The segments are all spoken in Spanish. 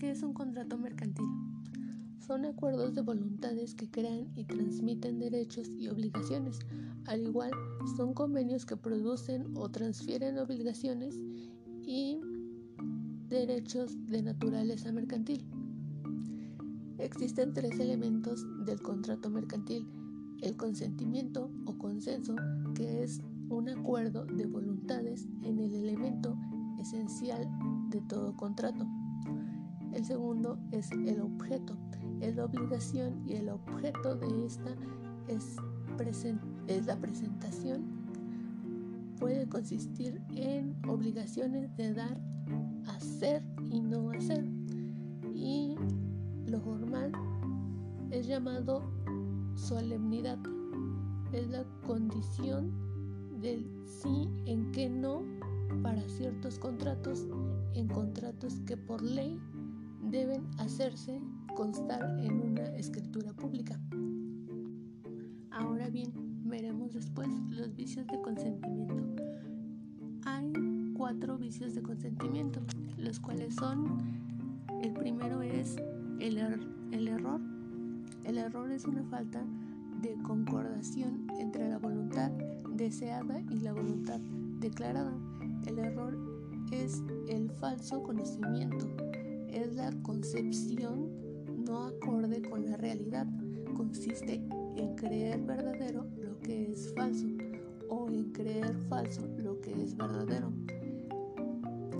¿Qué es un contrato mercantil? Son acuerdos de voluntades que crean y transmiten derechos y obligaciones. Al igual, son convenios que producen o transfieren obligaciones y derechos de naturaleza mercantil. Existen tres elementos del contrato mercantil. El consentimiento consenso, que es un acuerdo de voluntades en el elemento esencial de todo contrato. El segundo es el objeto. Es la obligación y el objeto de esta es, la presentación. Puede consistir en obligaciones de dar, hacer y no hacer. Y lo formal es llamado solemnidad. Es la condición del sí en que no para ciertos contratos, en contratos que por ley deben hacerse constar en una escritura pública. Ahora bien, veremos después los vicios de consentimiento. Hay cuatro vicios de consentimiento, los cuales son, el primero es el, er-, el error. El error es una falta de concordación entre la voluntad deseada y la voluntad declarada. El error es el falso conocimiento es la concepción no acorde con la realidad. Consiste en creer verdadero lo que es falso o en creer falso lo que es verdadero.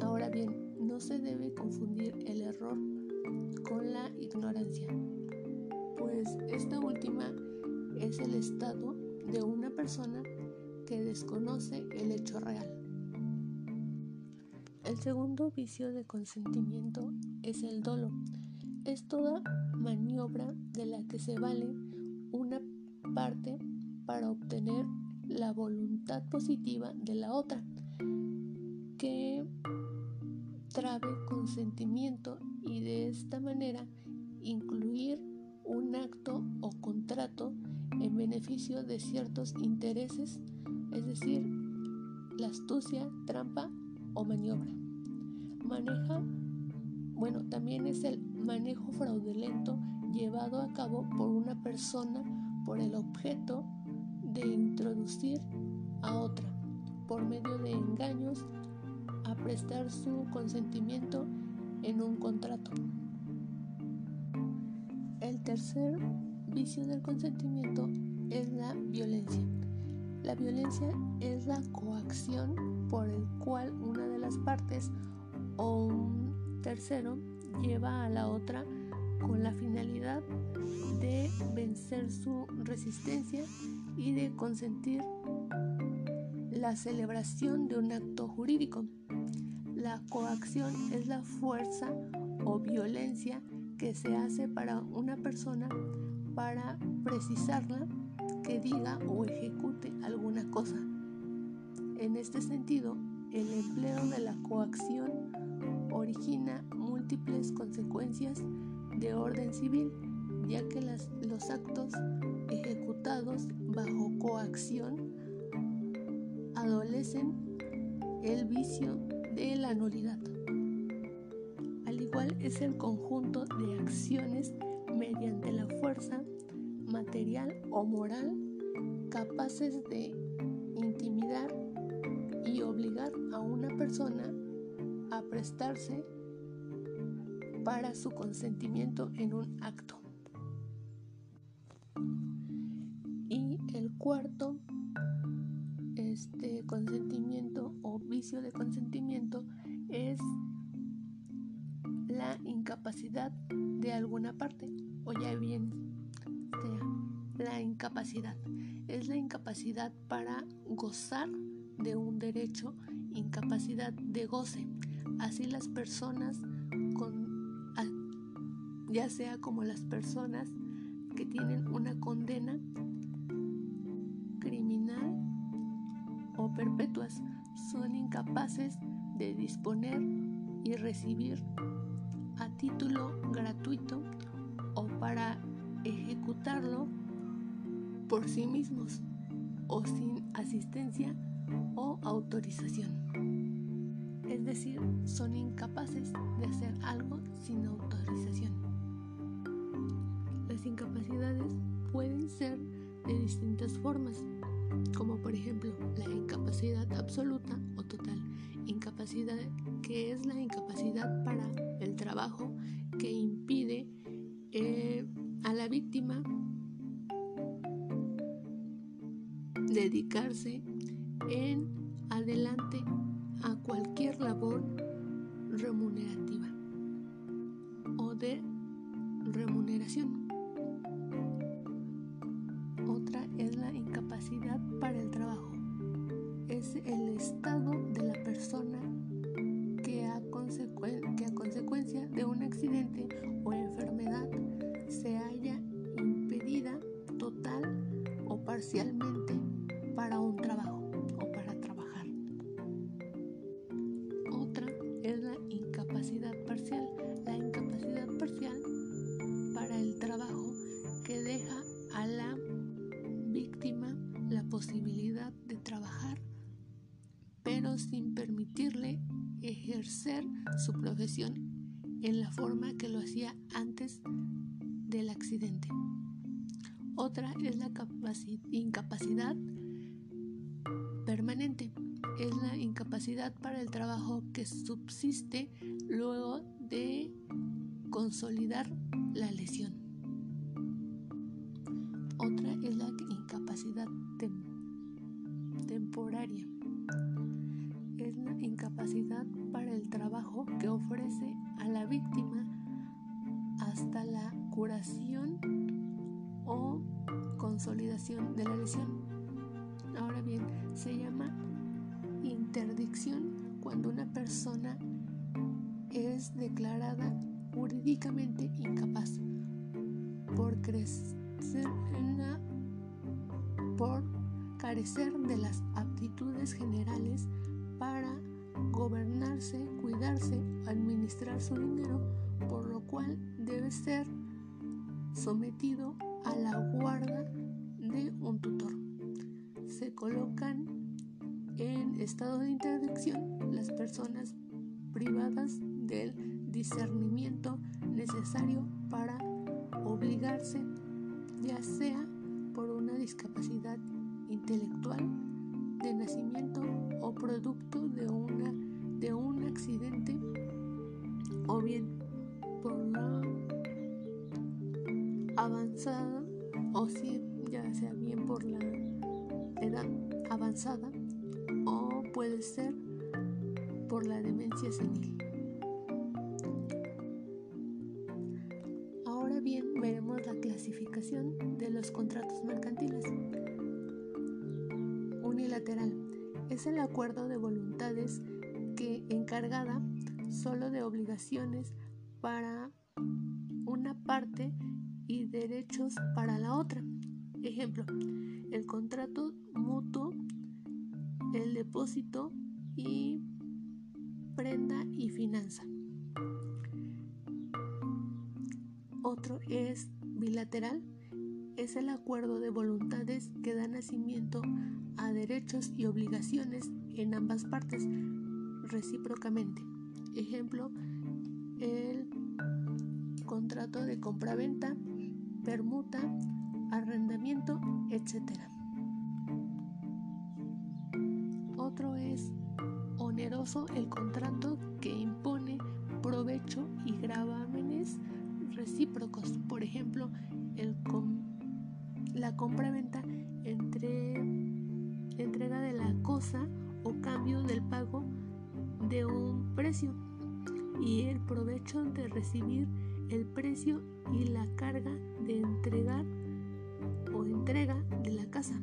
Ahora bien, no se debe confundir el error con la ignorancia, pues esta última es el estado de una persona que desconoce el hecho real. El segundo vicio de consentimiento es el dolo. Es toda maniobra de la que se vale una parte para obtener la voluntad positiva de la otra, que trabe consentimiento y de esta manera incluir un acto o contrato en beneficio de ciertos intereses, es decir, la astucia, trampa o maniobra. Maneja, bueno, también es el manejo fraudulento llevado a cabo por una persona por el objeto de introducir a otra por medio de engaños a prestar su consentimiento en un contrato. El tercer vicio del consentimiento es la violencia. La violencia es la coacción por el cual una de las partes o un tercero lleva a la otra con la finalidad de vencer su resistencia y de consentir la celebración de un acto jurídico. La coacción es la fuerza o violencia que se hace para una persona para precisarla que diga o ejecute alguna cosa. En este sentido, el empleo de la coacción origina múltiples consecuencias de orden civil, ya que los actos ejecutados bajo coacción adolecen el vicio de la nulidad. Al igual es el conjunto de acciones mediante la fuerza material o moral capaces de intimidar y obligar a una persona a prestarse para su consentimiento en un acto. Y el cuarto este consentimiento o vicio de consentimiento es la incapacidad de alguna parte incapacidad es la incapacidad para gozar de un derecho, incapacidad de goce. Así las personas con ya sea como las personas que tienen una condena criminal o perpetuas son incapaces de disponer y recibir a título gratuito o para ejecutarlo por sí mismos o sin asistencia o autorización. Es decir, son incapaces de hacer algo sin autorización. Las incapacidades pueden ser de distintas formas, como por ejemplo la incapacidad absoluta o total, incapacidad que es la incapacidad para el trabajo que impide Es el estado el trabajo que subsiste luego de consolidar la lesión. Otra es la incapacidad temporaria. Es la incapacidad para el trabajo que ofrece a la víctima hasta la curación o consolidación de la lesión. Ahora bien, se llama interdicción cuando una persona es declarada jurídicamente incapaz por crecer por carecer de las aptitudes generales para gobernarse, cuidarse, administrar su dinero, por lo cual debe ser sometido a la guarda de un tutor. Se colocan en estado de interdicción las personas privadas del discernimiento necesario para obligarse, ya sea por una discapacidad intelectual de nacimiento o producto de, una, de un accidente o bien ser por la demencia senil. Ahora bien, veremos la clasificación de los contratos mercantiles. Unilateral es el acuerdo de voluntades que encargada solo de obligaciones para una parte y derechos para la otra. Ejemplo, el contrato mutuo, depósito y prenda y finanza. Otro es bilateral, es el acuerdo de voluntades que da nacimiento a derechos y obligaciones en ambas partes recíprocamente. Ejemplo, el contrato de compraventa, permuta, arrendamiento, etc. el contrato que impone provecho y gravámenes recíprocos, por ejemplo, el la compra-venta entre entrega de la cosa o cambio del pago de un precio y el provecho de recibir el precio y la carga de entregar o entrega de la casa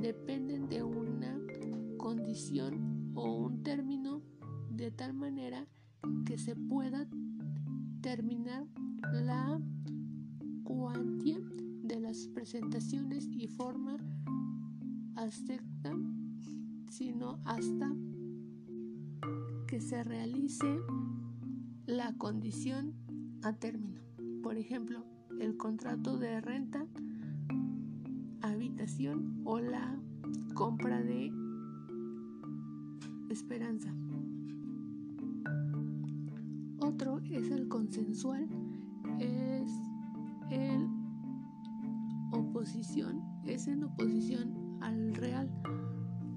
dependen de una condición o un término de tal manera que se pueda terminar la cuantía de las presentaciones y forma acepta, sino hasta que se realice la condición a término. Por ejemplo, el contrato de renta, o la compra de esperanza. Otro es el consensual, es el oposición, es en oposición al real,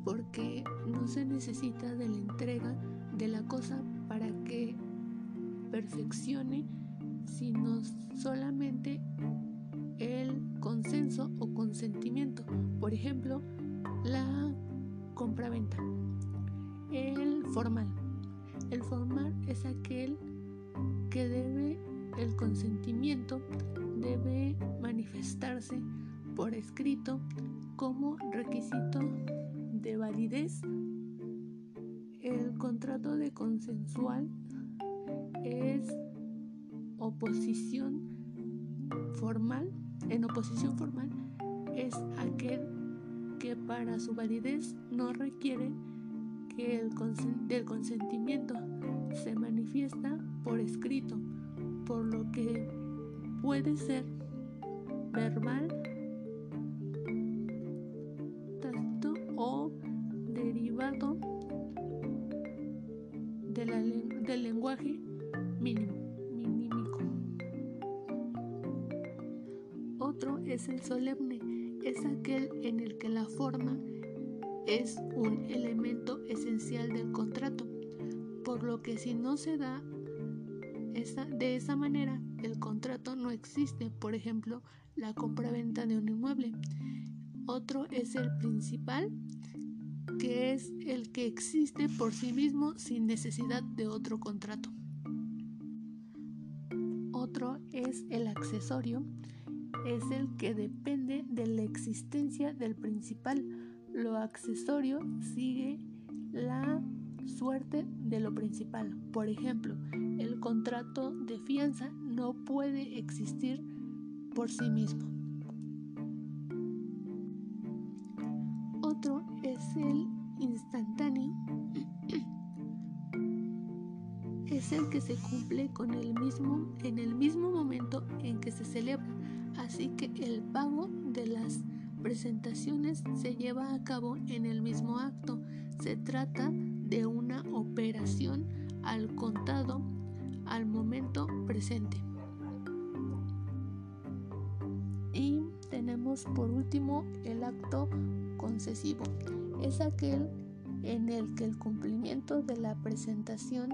porque no se necesita de la entrega de la cosa para que perfeccione, sino solamente el consenso o consentimiento. Por ejemplo, la compraventa. El formal. El formal es aquel que debe el consentimiento debe manifestarse por escrito como requisito de validez. El contrato de consensual es oposición formal. En oposición formal es aquel que para su validez no requiere que el del consentimiento se manifiesta por escrito, por lo que puede ser verbal, es aquel en el que la forma es un elemento esencial del contrato por lo que si no se da de esa manera, el contrato no existe, por ejemplo, la compra-venta de un inmueble. Otro es el principal, que es el que existe por sí mismo sin necesidad de otro contrato. Otro es el accesorio, es el que depende de la existencia del principal. Lo accesorio sigue la suerte de lo principal. Por ejemplo, el contrato de fianza no puede existir por sí mismo. Otro es el instantáneo. Es el que se cumple con el mismo en el mismo momento en que se celebra, así que el pago de las presentaciones se lleva a cabo en el mismo acto. Se trata de una operación al contado al momento presente. Y tenemos por último el acto concesivo. Es aquel en el que el cumplimiento de la presentación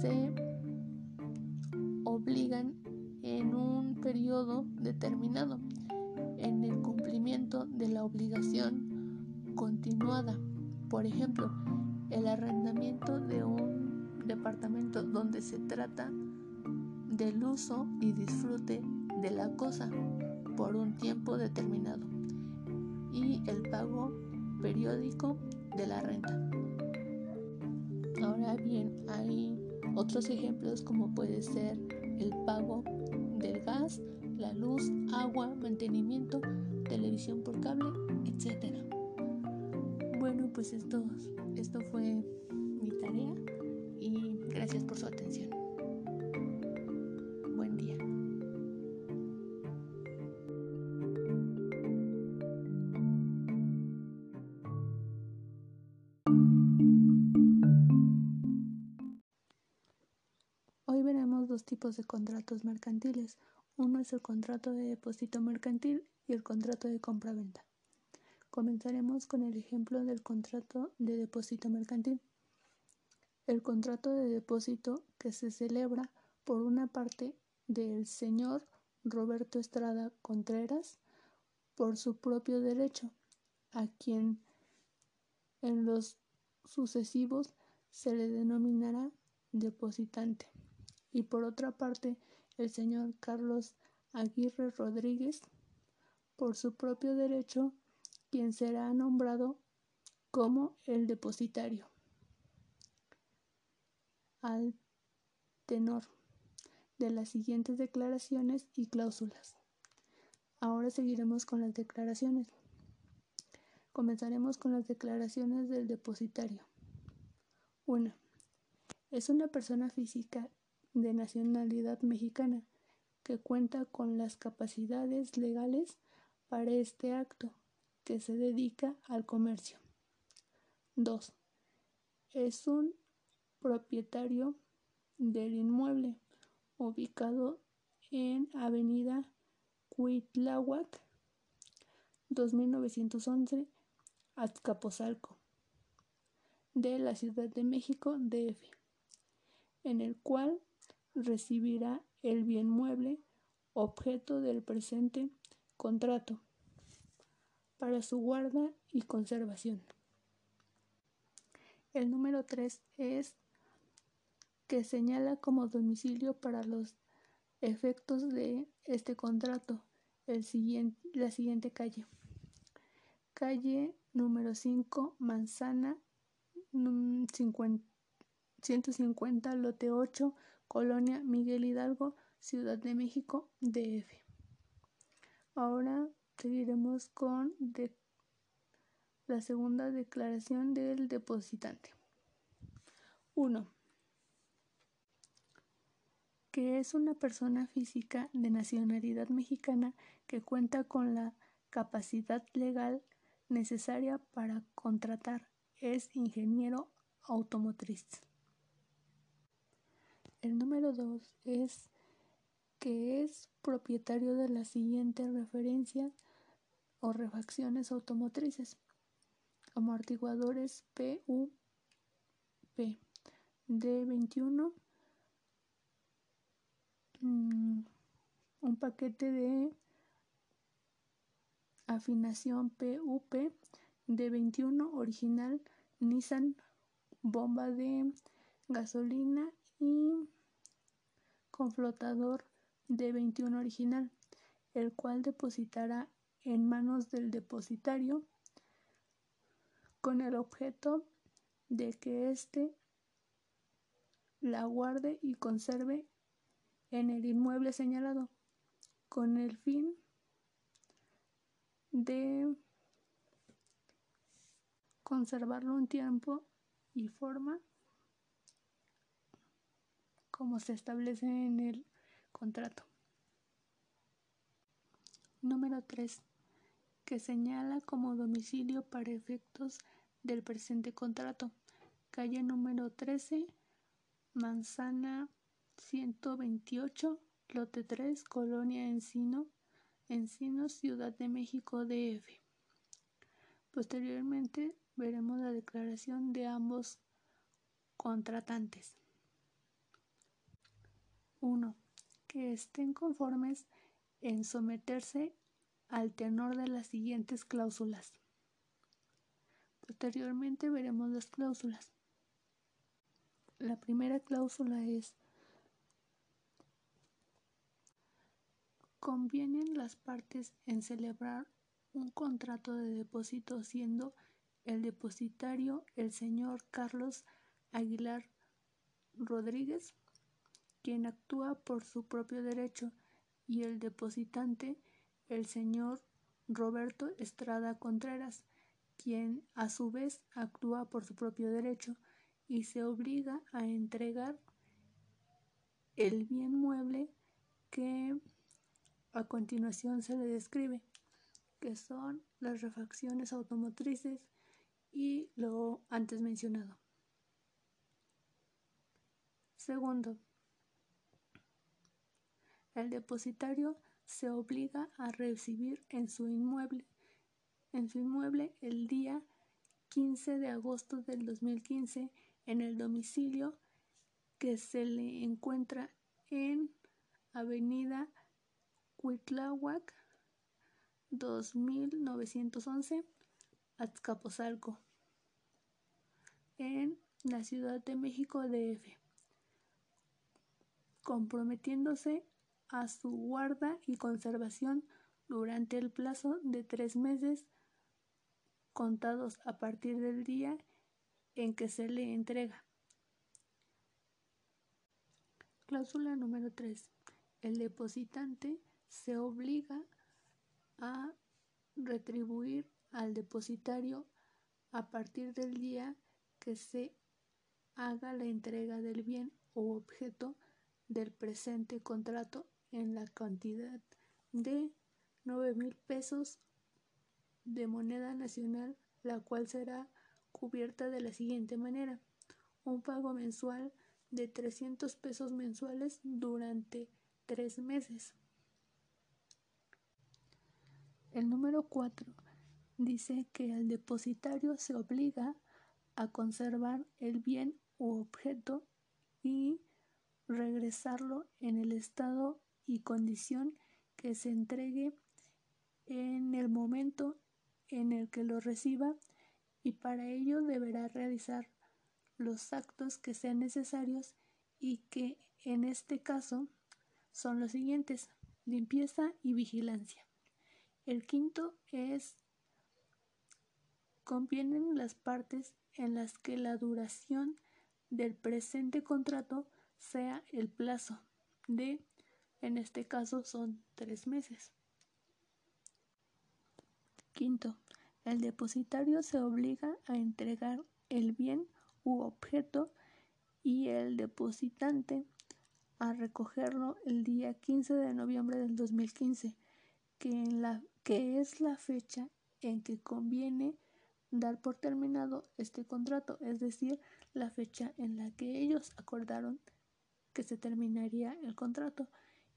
se obligan en un periodo determinado, en el cumplimiento de la obligación continuada. Por ejemplo, el arrendamiento de un departamento donde se trata del uso y disfrute de la cosa por un tiempo determinado y el pago periódico de la renta. Ahora bien, hay otros ejemplos como puede ser el pago del gas, la luz, agua, mantenimiento, televisión por cable, etc. Bueno, pues esto, esto fue mi tarea y gracias por su atención. De contratos mercantiles. Uno es el contrato de depósito mercantil y el contrato de compra-venta. Comenzaremos con el ejemplo del contrato de depósito mercantil. El contrato de depósito que se celebra por una parte del señor Roberto Estrada Contreras por su propio derecho, a quien en los sucesivos se le denominará depositante, y por otra parte el señor Carlos Aguirre Rodríguez, por su propio derecho, quien será nombrado como el depositario. Al tenor de las siguientes declaraciones y cláusulas. Ahora seguiremos con las declaraciones. Comenzaremos con las declaraciones del depositario. 1. Es una persona física de nacionalidad mexicana que cuenta con las capacidades legales para este acto, que se dedica al comercio. 2. Es un propietario del inmueble ubicado en Avenida Cuitláhuac 2911 Azcapotzalco de la Ciudad de México DF, en el cual recibirá el bien mueble objeto del presente contrato para su guarda y conservación. El número 3 es que señala como domicilio para los efectos de este contrato el siguiente, la siguiente calle. Calle número 5, Manzana 150, lote 8, Colonia Miguel Hidalgo, Ciudad de México, DF. Ahora seguiremos con la segunda declaración del depositante. 1 que es una persona física de nacionalidad mexicana que cuenta con la capacidad legal necesaria para contratar. Es ingeniero automotriz. El número 2 es que es propietario de las siguientes referencias o refacciones automotrices. Amortiguadores PUP D21 Mm, un paquete de afinación PUP de 21 original Nissan bomba de gasolina y con flotador de 21 original, el cual depositará en manos del depositario con el objeto de que éste la guarde y conserve en el inmueble señalado con el fin de conservarlo un tiempo y forma como se establece en el contrato. Número 3. Que señala como domicilio para efectos del presente contrato. Calle número 13, Manzana 128, lote 3, Colonia Encino, Encino, Ciudad de México, DF. Posteriormente veremos la declaración de ambos contratantes. 1. Que estén conformes en someterse al tenor de las siguientes cláusulas. Posteriormente veremos las cláusulas. La primera cláusula es Convienen las partes en celebrar un contrato de depósito siendo el depositario el señor Carlos Aguilar Rodríguez, quien actúa por su propio derecho, y el depositante el señor Roberto Estrada Contreras, quien a su vez actúa por su propio derecho y se obliga a entregar el bien mueble que a continuación se le describe, que son las refacciones automotrices y lo antes mencionado. Segundo, el depositario se obliga a recibir en su inmueble, en su inmueble el día 15 de agosto del 2015 en el domicilio que se le encuentra en Avenida Cuitláhuac 2911 Azcapotzalco en la Ciudad de México DF, comprometiéndose a su guarda y conservación durante el plazo de tres meses contados a partir del día en que se le entrega. Cláusula número 3. El depositante se obliga a retribuir al depositario a partir del día que se haga la entrega del bien o objeto del presente contrato en la cantidad de 9 mil pesos de moneda nacional, la cual será cubierta de la siguiente manera. Un pago mensual de 300 pesos mensuales durante tres meses. El número 4 dice que el depositario se obliga a conservar el bien u objeto y regresarlo en el estado y condición que se entregue en el momento en el que lo reciba y para ello deberá realizar los actos que sean necesarios y que en este caso son los siguientes limpieza y vigilancia. El quinto es convienen las partes en las que la duración del presente contrato sea el plazo de en este caso son tres meses. Quinto el depositario se obliga a entregar el bien u objeto y el depositante a recogerlo el día 15 de noviembre del 2015, que, que es la fecha en que conviene dar por terminado este contrato, es decir, la fecha en la que ellos acordaron que se terminaría el contrato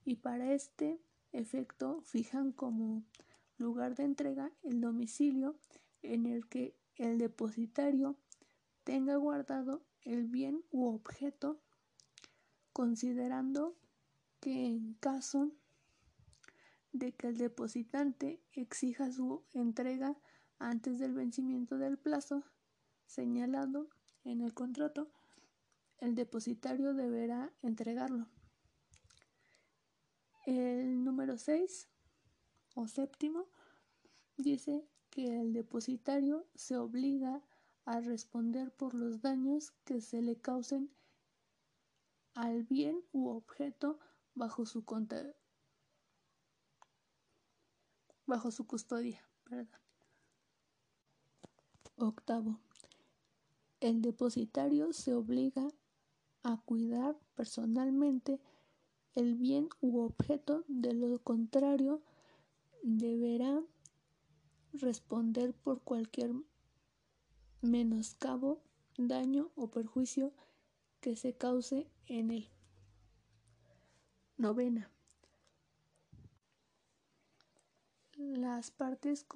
y para este efecto fijan como lugar de entrega el domicilio en el que el depositario tenga guardado el bien u objeto, considerando que en caso de que el depositante exija su entrega antes del vencimiento del plazo señalado en el contrato, el depositario deberá entregarlo. El número 6 o séptimo dice que el depositario se obliga a responder por los daños que se le causen al bien u objeto bajo su, bajo su custodia. Octavo. El depositario se obliga a cuidar personalmente el bien u objeto, de lo contrario deberá responder por cualquier menoscabo, daño o perjuicio que se cause en él. Novena. Las partes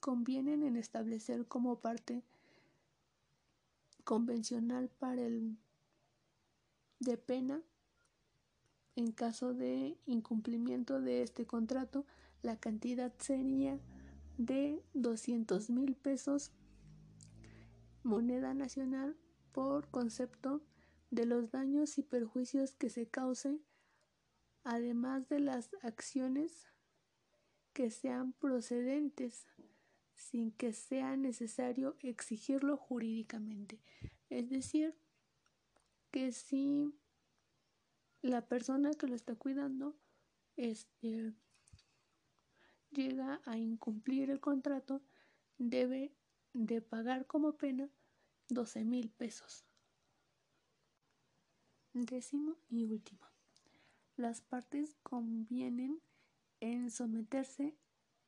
convienen en establecer como parte convencional para el de pena en caso de incumplimiento de este contrato la cantidad sería de 200 mil pesos moneda nacional por concepto de los daños y perjuicios que se causen, además de las acciones que sean procedentes sin que sea necesario exigirlo jurídicamente. Es decir, que si la persona que lo está cuidando este, llega a incumplir el contrato, debe de pagar como pena 12 mil pesos. Décimo y último. Las partes convienen en someterse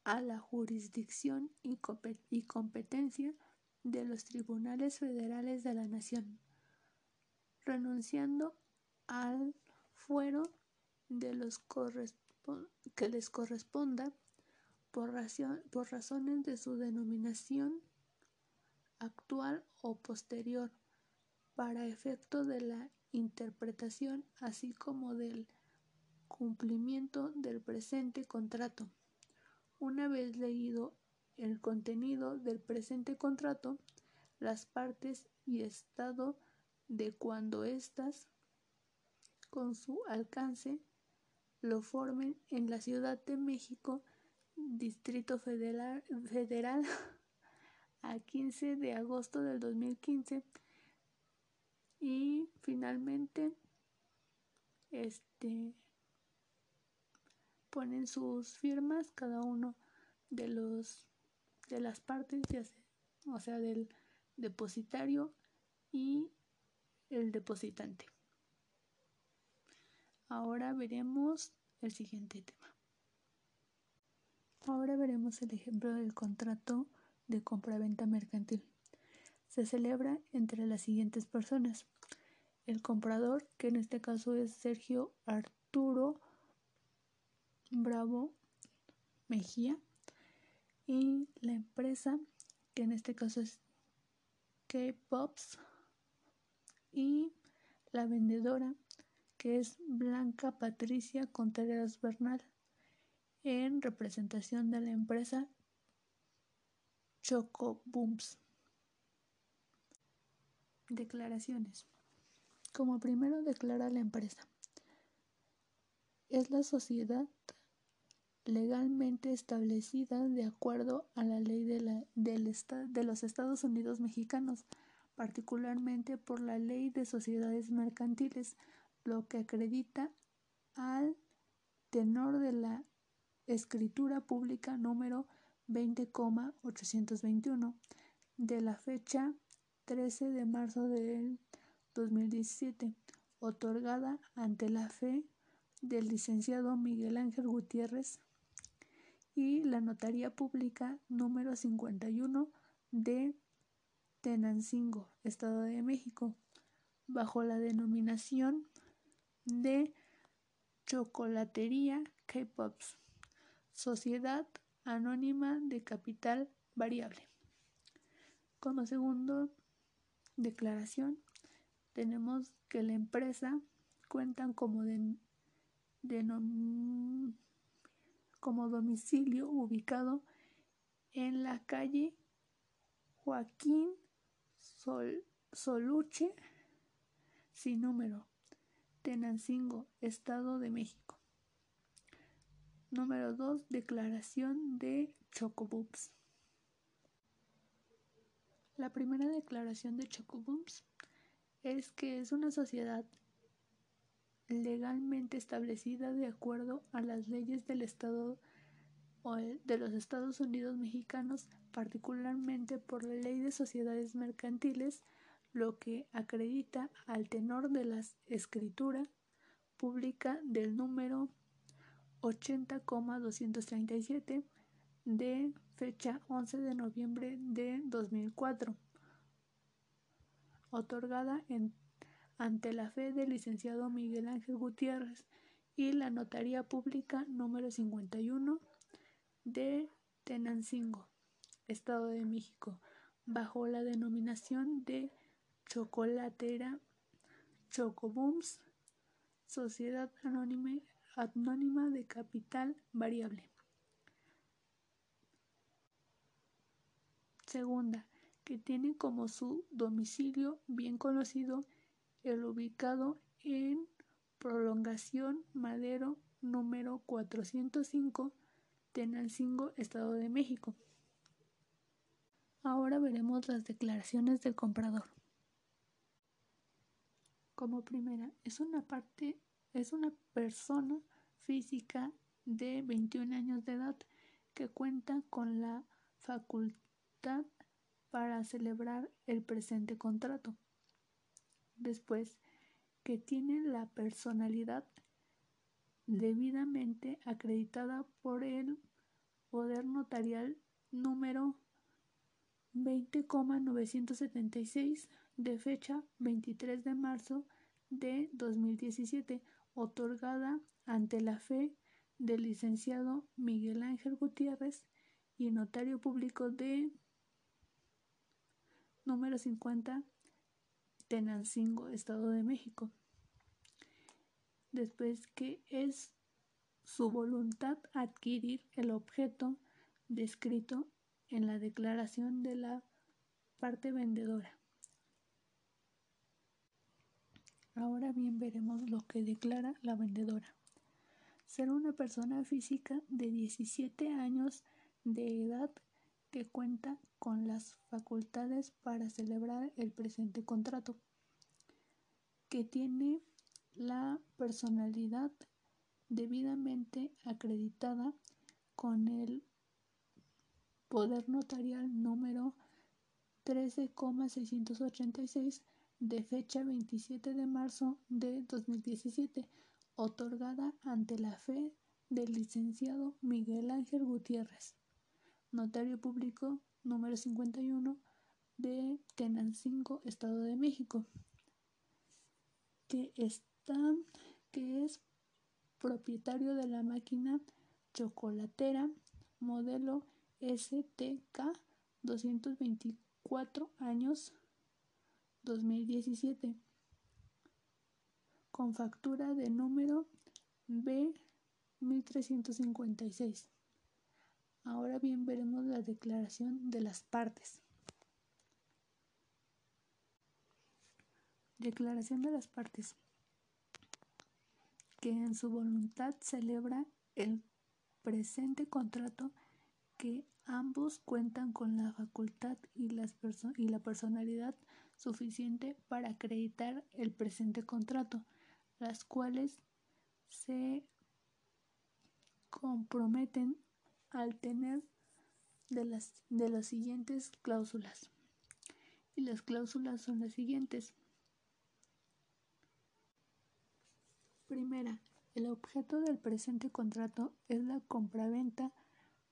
a la jurisdicción y, competencia de los tribunales federales de la nación, renunciando al fuero de los que les corresponda por, por razones de su denominación actual o posterior, para efecto de la interpretación, así como del cumplimiento del presente contrato. Una vez leído el contenido del presente contrato, las partes y estado de cuando éstas, con su alcance, lo formen en la Ciudad de México, Distrito Federal, Federal a 15 de agosto del 2015 y finalmente este ponen sus firmas cada uno de los de las partes o sea del depositario y el depositante ahora veremos el siguiente tema. Ahora veremos el ejemplo del contrato de compraventa mercantil. Se celebra entre las siguientes personas. El comprador que en este caso es Sergio Arturo Bravo Mejía y la empresa que en este caso es K-Pops y la vendedora que es Blanca Patricia Contreras Bernal en representación de la empresa Choco Booms. Declaraciones. Como primero declara la empresa. Es la sociedad legalmente establecida de acuerdo a la ley de, la, del de los Estados Unidos mexicanos, particularmente por la ley de sociedades mercantiles, lo que acredita al tenor de la escritura pública número 20,821 de la fecha 13 de marzo del 2017, otorgada ante la fe del licenciado Miguel Ángel Gutiérrez y la Notaría Pública número 51 de Tenancingo, Estado de México, bajo la denominación de Chocolatería K-Pops, Sociedad Anónima de Capital Variable. Como segundo declaración, tenemos que la empresa cuentan como de, como domicilio ubicado en la calle Joaquín Soluche, sin número, Tenancingo, Estado de México. Número 2. Declaración de Chocobooms. La primera declaración de Chocobooms es que es una sociedad legalmente establecida de acuerdo a las leyes del Estado o de los Estados Unidos mexicanos, particularmente por la Ley de Sociedades Mercantiles, lo que acredita al tenor de la escritura pública del número 80,237 de fecha 11 de noviembre de 2004, otorgada en ante la fe del licenciado Miguel Ángel Gutiérrez y la Notaría Pública número 51 de Tenancingo, Estado de México, bajo la denominación de Chocolatera Chocobooms, Sociedad Anónima, Anónima de Capital Variable. Segunda, que tiene como su domicilio bien conocido el ubicado en Prolongación Madero número 405, Tenancingo, Estado de México. Ahora veremos las declaraciones del comprador. Como primera, es una parte, es una persona física de 21 años de edad que cuenta con la facultad para celebrar el presente contrato. Después que tiene la personalidad debidamente acreditada por el Poder Notarial número 20,976 de fecha 23 de marzo de 2017, otorgada ante la fe del licenciado Miguel Ángel Gutiérrez y notario público de número 50 Tenancingo, Estado de México. Después que es su voluntad adquirir el objeto descrito en la declaración de la parte vendedora. Ahora bien veremos lo que declara la vendedora. Ser una persona física de 17 años de edad que cuenta con las facultades para celebrar el presente contrato, que tiene la personalidad debidamente acreditada con el poder notarial número 13,686 de fecha 27 de marzo de 2017, otorgada ante la fe del licenciado Miguel Ángel Gutiérrez, notario público número 51 de Tenancingo, Estado de México, que está que es propietario de la máquina chocolatera modelo STK 224 años 2017 con factura de número B 1356. Ahora bien veremos la declaración de las partes. Declaración de las partes que en su voluntad celebra el presente contrato que ambos cuentan con la facultad y, y la personalidad suficiente para acreditar el presente contrato, las cuales se comprometen al tener de las, de las siguientes cláusulas. Y las cláusulas son las siguientes. Primera, el objeto del presente contrato es la compraventa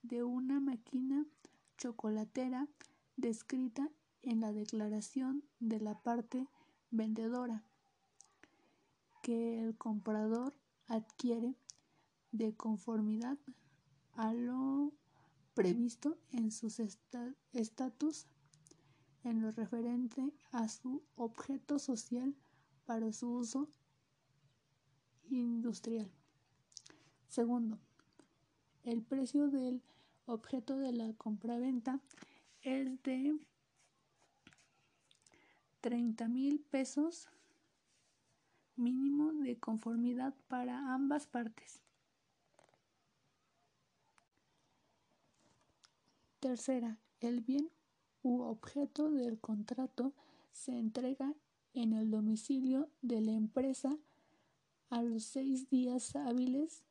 de una máquina chocolatera descrita en la declaración de la parte vendedora que el comprador adquiere de conformidad a lo previsto en sus estatus en lo referente a su objeto social para su uso industrial. Segundo, el precio del objeto de la compraventa es de 30 mil pesos mínimo de conformidad para ambas partes. Tercera, el bien u objeto del contrato se entrega en el domicilio de la empresa a los seis días hábiles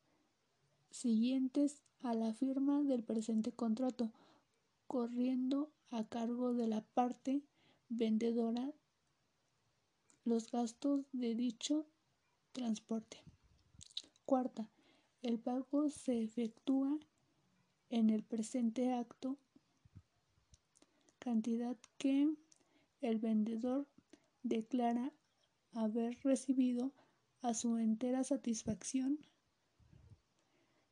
siguientes a la firma del presente contrato, corriendo a cargo de la parte vendedora los gastos de dicho transporte. Cuarta, el pago se efectúa en el presente acto, cantidad que el vendedor declara haber recibido a su entera satisfacción,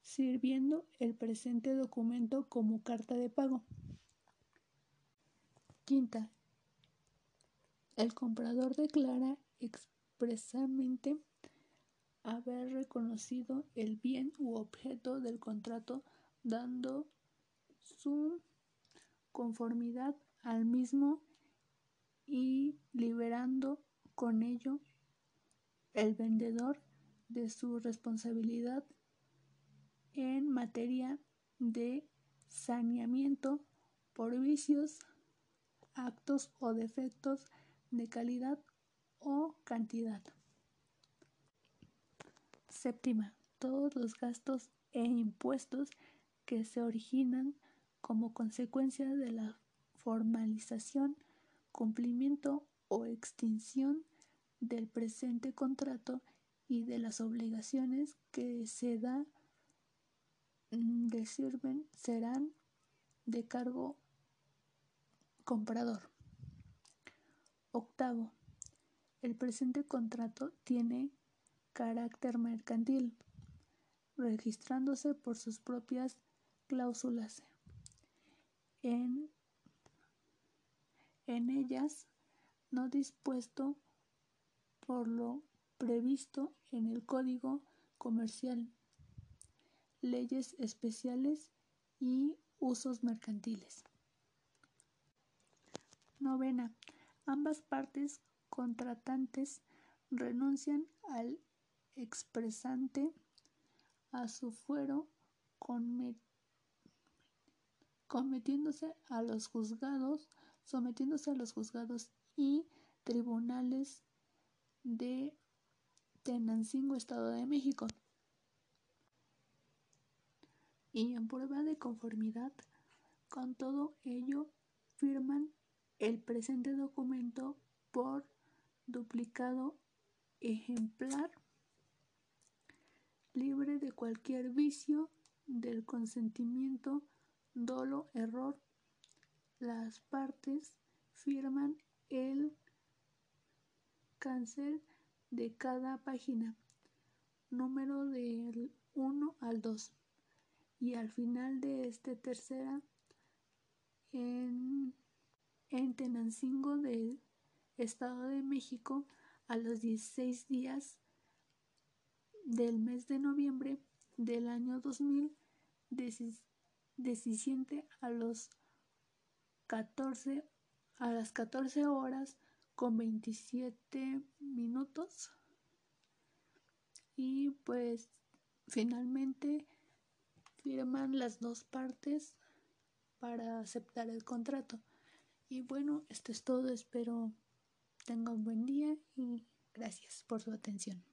sirviendo el presente documento como carta de pago. Quinta, el comprador declara expresamente haber reconocido el bien u objeto del contrato dando su conformidad al mismo y liberando con ello el vendedor de su responsabilidad en materia de saneamiento por vicios, actos o defectos de calidad o cantidad. Séptima, todos los gastos e impuestos que se originan como consecuencia de la formalización, cumplimiento o extinción del presente contrato y de las obligaciones que se da mm, de sirven serán de cargo comprador. Octavo, el presente contrato tiene carácter mercantil, registrándose por sus propias cláusulas. En, ellas, no dispuesto por lo previsto en el Código Comercial, leyes especiales y usos mercantiles. Novena. Ambas partes contratantes renuncian al expresante a su fuero cometiéndose a los juzgados, sometiéndose a los juzgados y tribunales de Tenancingo, Estado de México. Y en prueba de conformidad con todo ello, el presente documento por duplicado ejemplar libre de cualquier vicio del consentimiento, dolo, error. Las partes firman el cancel de cada página, número del 1 al 2. Y al final de este tercera, en, en Tenancingo del Estado de México, a los 16 días del mes de noviembre del año 2000, desciende a los 14 a las 14 horas con 27 minutos. Y pues finalmente firman las dos partes para aceptar el contrato y bueno esto es todo. Espero tengan un buen día y gracias por su atención